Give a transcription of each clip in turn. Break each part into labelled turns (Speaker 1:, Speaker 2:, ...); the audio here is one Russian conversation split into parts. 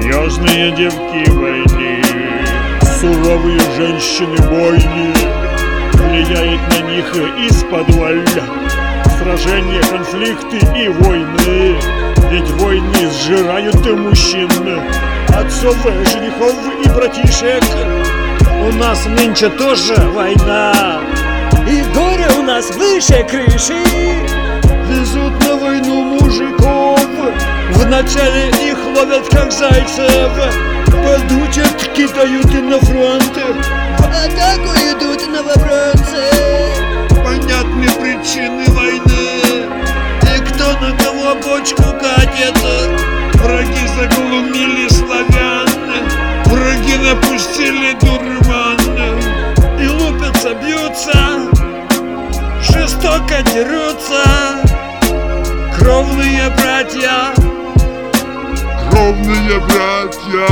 Speaker 1: Серьезные девки в войне Суровые женщины бойни Влияет на них из-под Сражения, конфликты и войны. Ведь войны сжирают мужчин Отцов, женихов и братишек. У нас нынче тоже война
Speaker 2: И горе у нас выше крыши.
Speaker 1: Везут на войну мужиков Вначале их ловят как зайцев. Подучат, кидают и на фронт
Speaker 2: атаку идут новобранцы
Speaker 1: Понятны причины войны. И кто на кого бочку катит. Враги заглумили славян Враги напустили дурман И лупятся, бьются. Жестоко дерутся. Кровные братья
Speaker 3: Duchownie bracia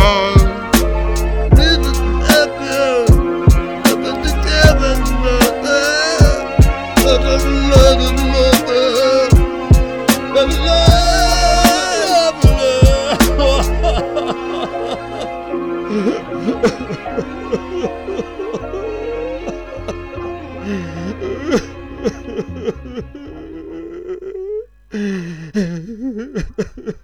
Speaker 1: Ha ha ha ha.